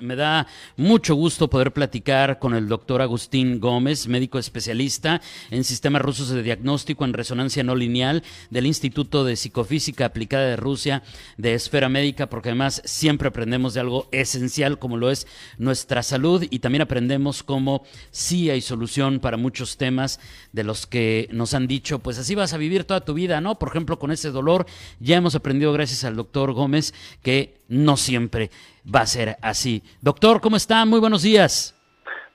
Me da mucho gusto poder platicar con el doctor Agustín Gómez, médico especialista en sistemas rusos de diagnóstico en resonancia no lineal del Instituto de Psicofísica Aplicada de Rusia de Esfera Médica, porque además siempre aprendemos de algo esencial como lo es nuestra salud y también aprendemos cómo sí hay solución para muchos temas de los que nos han dicho, pues así vas a vivir toda tu vida, ¿no? Por ejemplo, con ese dolor, ya hemos aprendido gracias al doctor Gómez que no siempre va a ser así. Doctor, ¿cómo está? Muy buenos días.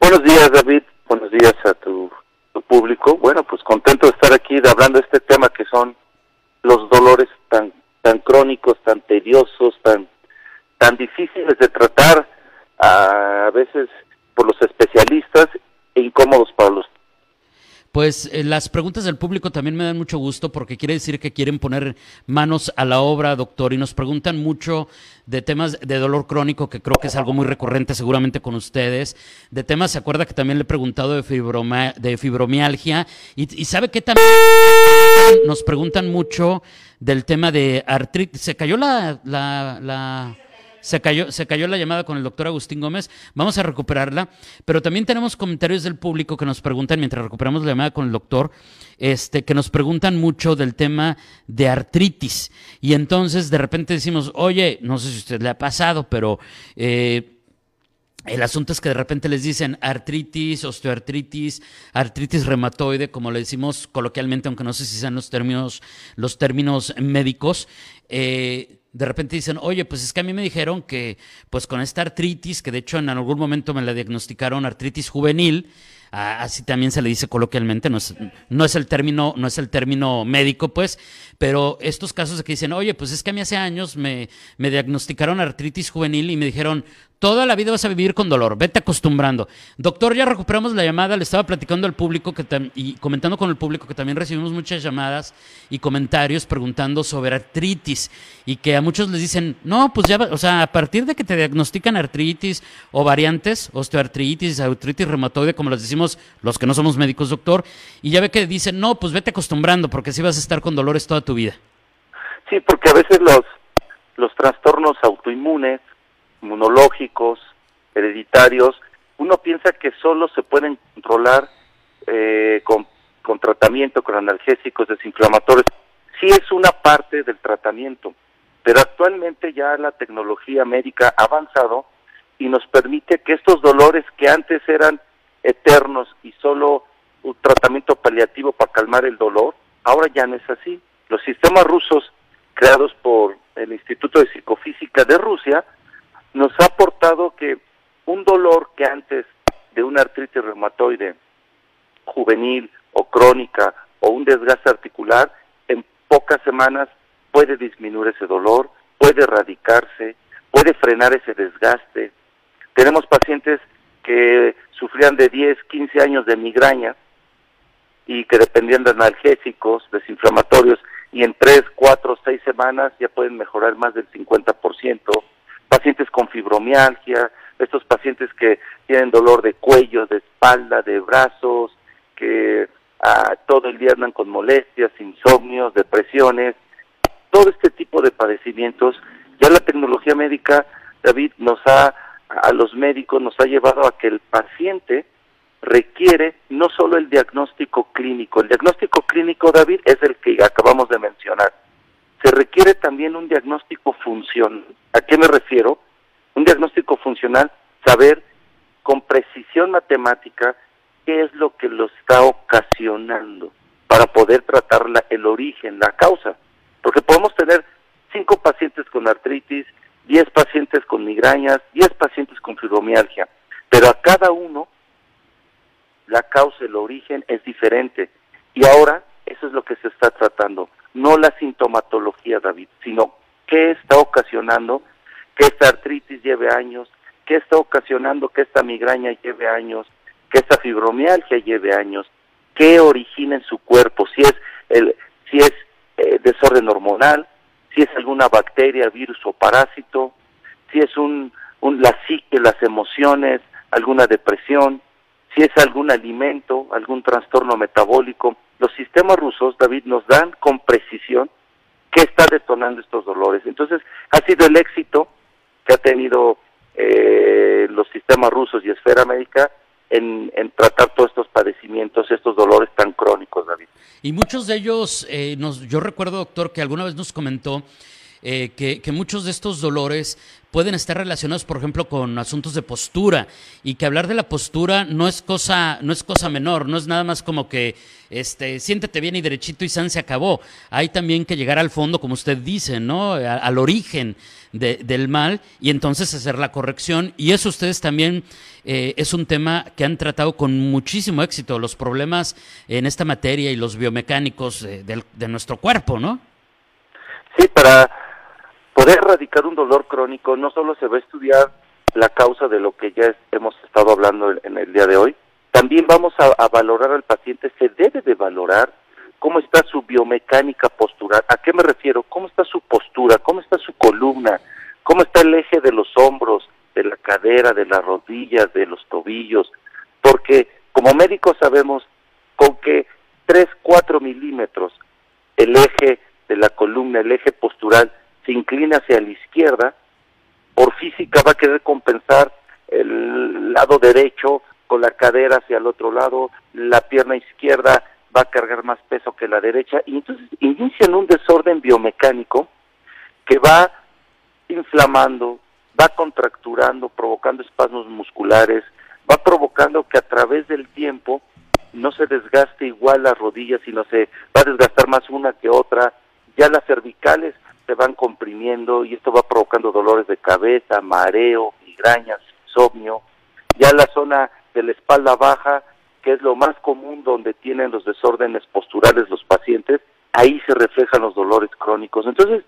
Buenos días, David. Buenos días a tu, público. Bueno, pues contento de estar aquí hablando de este tema que son los dolores tan tan crónicos, tan tediosos, tan tan difíciles de tratar a veces por los especialistas e incómodos para los pues eh, las preguntas del público también me dan mucho gusto porque quiere decir que quieren poner manos a la obra, doctor, y nos preguntan mucho de temas de dolor crónico, que creo que es algo muy recurrente seguramente con ustedes, de temas, se acuerda que también le he preguntado de, de fibromialgia, y, sabe que también nos preguntan mucho del tema de artritis. Se cayó la, la se cayó, se cayó la llamada con el doctor Agustín Gómez. Vamos a recuperarla. Pero también tenemos comentarios del público que nos preguntan, mientras recuperamos la llamada con el doctor, este, que nos preguntan mucho del tema de artritis. Y entonces de repente decimos, oye, no sé si a usted le ha pasado, pero eh, el asunto es que de repente les dicen artritis, osteoartritis, artritis reumatoide, como le decimos coloquialmente, aunque no sé si sean los términos, los términos médicos. Eh, de repente dicen, oye, pues es que a mí me dijeron que, pues con esta artritis, que de hecho en algún momento me la diagnosticaron artritis juvenil, así también se le dice coloquialmente, no es, el término, no es el término médico, pues, pero estos casos que dicen, oye, pues es que a mí hace años me diagnosticaron artritis juvenil y me dijeron, Toda la vida vas a vivir con dolor, vete acostumbrando. Doctor, ya recuperamos la llamada, le estaba platicando al público que y comentando con el público que también recibimos muchas llamadas y comentarios preguntando sobre artritis y que a muchos les dicen, no, pues ya, o sea, a partir de que te diagnostican artritis o variantes, osteoartritis, artritis reumatoide, como les decimos los que no somos médicos, doctor, y ya ve que dicen, no, pues vete acostumbrando porque así vas a estar con dolores toda tu vida. Sí, porque a veces los, los trastornos autoinmunes inmunológicos, hereditarios, uno piensa que solo se pueden controlar eh, con, con tratamiento, con analgésicos, desinflamatorios. Sí es una parte del tratamiento, pero actualmente ya la tecnología médica ha avanzado y nos permite que estos dolores que antes eran eternos y solo un tratamiento paliativo para calmar el dolor, ahora ya no es así. Los sistemas rusos creados por el Instituto de Psicofísica de Rusia nos ha aportado que un dolor que antes de una artritis reumatoide juvenil o crónica o un desgaste articular, en pocas semanas puede disminuir ese dolor, puede erradicarse, puede frenar ese desgaste. Tenemos pacientes que sufrían de 10, 15 años de migraña y que dependían de analgésicos, desinflamatorios, y en 3, 4, 6 semanas ya pueden mejorar más del 50% pacientes con fibromialgia, estos pacientes que tienen dolor de cuello, de espalda, de brazos, que ah, todo el día andan con molestias, insomnios, depresiones, todo este tipo de padecimientos, ya la tecnología médica, David, nos ha, a los médicos nos ha llevado a que el paciente requiere no solo el diagnóstico clínico, el diagnóstico clínico, David, es el que acabamos de mencionar, se requiere también un diagnóstico funcional. ¿A qué me refiero? Un diagnóstico funcional, saber con precisión matemática qué es lo que lo está ocasionando para poder tratar el origen, la causa. Porque podemos tener cinco pacientes con artritis, diez pacientes con migrañas, diez pacientes con fibromialgia, pero a cada uno la causa, el origen es diferente. Y ahora eso es lo que se está tratando no la sintomatología, David, sino qué está ocasionando que esta artritis lleve años, qué está ocasionando que esta migraña lleve años, que esta fibromialgia lleve años, qué origina en su cuerpo, si es el, si es eh, desorden hormonal, si es alguna bacteria, virus o parásito, si es un, un la psique, las emociones, alguna depresión, si es algún alimento, algún trastorno metabólico. Los sistemas rusos, David, nos dan con precisión qué está detonando estos dolores. Entonces, ha sido el éxito que ha tenido eh, los sistemas rusos y esfera médica en, tratar todos estos padecimientos, estos dolores tan crónicos, David. Y muchos de ellos, eh, nos, yo recuerdo, doctor, que alguna vez nos comentó eh, que, que, muchos de estos dolores pueden estar relacionados, por ejemplo, con asuntos de postura y que hablar de la postura no es cosa, no es cosa menor, no es nada más como que este, siéntete bien y derechito y san se acabó. Hay también que llegar al fondo, como usted dice, ¿no? al origen del mal y entonces hacer la corrección. Y eso ustedes también eh, es un tema que han tratado con muchísimo éxito, los problemas en esta materia y los biomecánicos de, de nuestro cuerpo, ¿no? Sí, para poder erradicar un dolor crónico no solo se va a estudiar la causa de lo que ya hemos estado hablando en el día de hoy, también vamos a, valorar al paciente, se debe de valorar cómo está su biomecánica postural. ¿A qué me refiero? ¿Cómo está su postura? ¿Cómo está su columna? ¿Cómo está el eje de los hombros, de la cadera, de las rodillas, de los tobillos? Porque como médicos sabemos con que 3, 4 milímetros el eje de la columna, el eje postural, se inclina hacia la izquierda, por física va a querer compensar el lado derecho con la cadera hacia el otro lado, la pierna izquierda va a cargar más peso que la derecha y entonces inician un desorden biomecánico que va inflamando, va contracturando, provocando espasmos musculares, va provocando que a través del tiempo no se desgaste igual las rodillas, sino se va a desgastar más una que otra, ya las cervicales se van comprimiendo y esto va provocando dolores de cabeza, mareo, migrañas, insomnio. Ya la zona de la espalda baja, que es lo más común donde tienen los desórdenes posturales los pacientes, ahí se reflejan los dolores crónicos. Entonces,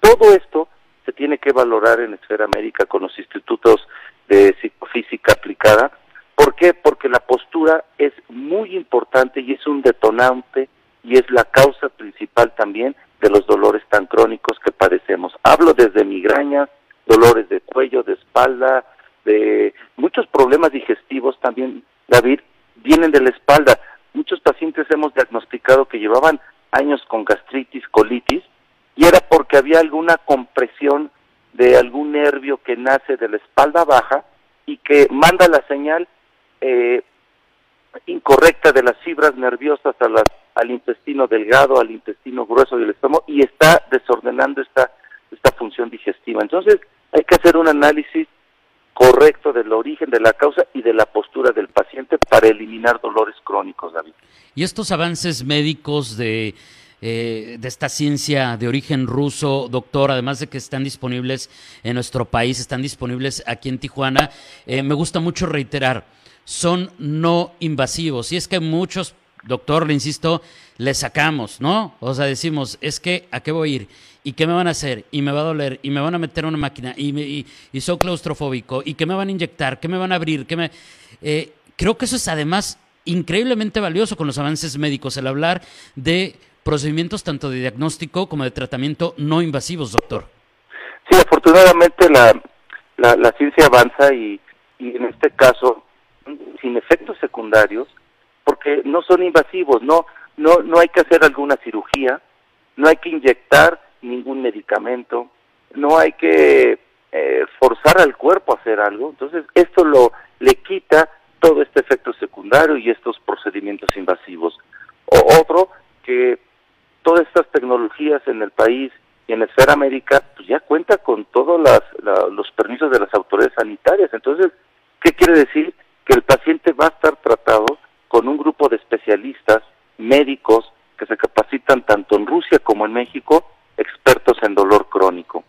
todo esto se tiene que valorar en esfera médica con los institutos de psicofísica aplicada. ¿Por qué? Porque la postura es muy importante y es un detonante y es la causa principal también de los dolores tan crónicos que padecemos. Hablo desde migrañas, dolores de cuello, de espalda, de muchos problemas digestivos también, David, vienen de la espalda. Muchos pacientes hemos diagnosticado que llevaban años con gastritis, colitis, y era porque había alguna compresión de algún nervio que nace de la espalda baja y que manda la señal eh, incorrecta de las fibras nerviosas a las al intestino delgado, al intestino grueso del estómago y está desordenando esta, esta función digestiva. Entonces hay que hacer un análisis correcto del origen, de la causa y de la postura del paciente para eliminar dolores crónicos, David. Y estos avances médicos de, eh, de esta ciencia de origen ruso, doctor, además de que están disponibles en nuestro país, están disponibles aquí en Tijuana, eh, me gusta mucho reiterar, son no invasivos. Y es que muchos doctor, le insisto, le sacamos, ¿no? O sea, decimos, es que, ¿a qué voy a ir? ¿Y qué me van a hacer? ¿Y me va a doler? ¿Y me van a meter una máquina? ¿Y, me, y, soy claustrofóbico? ¿Y qué me van a inyectar? ¿Qué me van a abrir? ¿Qué me...? Eh, creo que eso es además increíblemente valioso con los avances médicos, el hablar de procedimientos tanto de diagnóstico como de tratamiento no invasivos, doctor. Sí, afortunadamente la, la, la ciencia avanza y, y en este caso, sin efectos secundarios, porque no son invasivos, no, no, no hay que hacer alguna cirugía, no hay que inyectar ningún medicamento, no hay que eh, forzar al cuerpo a hacer algo, entonces esto lo le quita todo este efecto secundario y estos procedimientos invasivos. O otro que todas estas tecnologías en el país y en la esfera médica pues ya cuenta con todos los permisos de las autoridades sanitarias. Entonces, médicos, que se capacitan tanto en Rusia como en México, expertos en dolor crónico.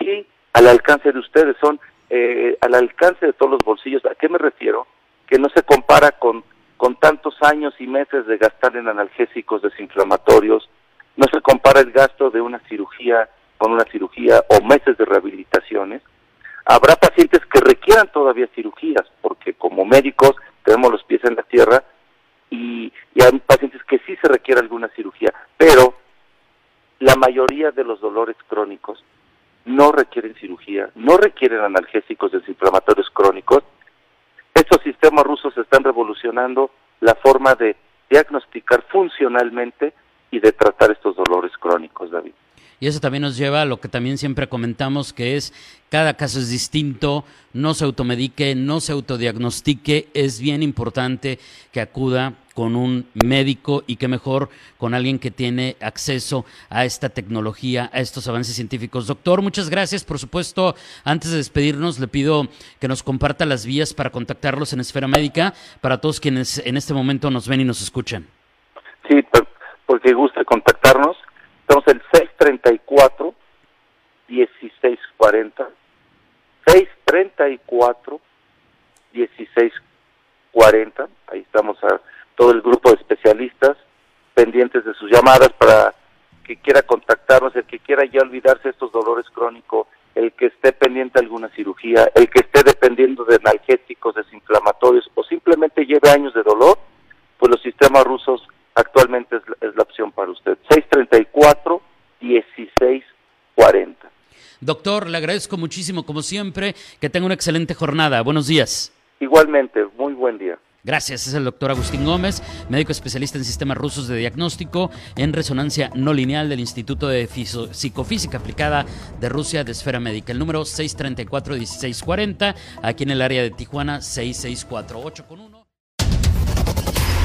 Y al alcance de ustedes, son eh, al alcance de todos los bolsillos. ¿A qué me refiero? Que no se compara con, con tantos años y meses de gastar en analgésicos desinflamatorios, no se compara el gasto de una cirugía con una cirugía o meses de rehabilitaciones. Habrá pacientes que requieran todavía cirugías, porque como médicos tenemos los pies en la tierra y, hay pacientes que sí se requiere alguna cirugía, pero la mayoría de los dolores crónicos no requieren cirugía, no requieren analgésicos desinflamatorios crónicos. Estos sistemas rusos están revolucionando la forma de diagnosticar funcionalmente y de tratar estos dolores crónicos, David. Y eso también nos lleva a lo que también siempre comentamos, que es cada caso es distinto, no se automedique, no se autodiagnostique, es bien importante que acuda con un médico y que mejor con alguien que tiene acceso a esta tecnología, a estos avances científicos. Doctor, muchas gracias. Por supuesto, antes de despedirnos, le pido que nos comparta las vías para contactarlos en Esfera Médica para todos quienes en este momento nos ven y nos escuchan. Sí, porque gusta contactarnos. Estamos el 634 1640 634 1640 ahí estamos a todo el grupo de especialistas pendientes de sus llamadas para que quiera contactarnos, el que quiera ya olvidarse de estos dolores crónicos, el que esté pendiente de alguna cirugía, el que esté dependiendo de analgésicos, desinflamatorios o simplemente lleve años de dolor, pues los sistemas rusos actualmente es, es la opción para usted. 634 1640. Le agradezco muchísimo, como siempre, que tenga una excelente jornada. Buenos días. Igualmente, muy buen día. Gracias, es el doctor Agustín Gómez, médico especialista en sistemas rusos de diagnóstico en resonancia no lineal del Instituto de Psicofísica Aplicada de Rusia de Esfera Médica. El número 634-1640, aquí en el área de Tijuana 6648 con 1.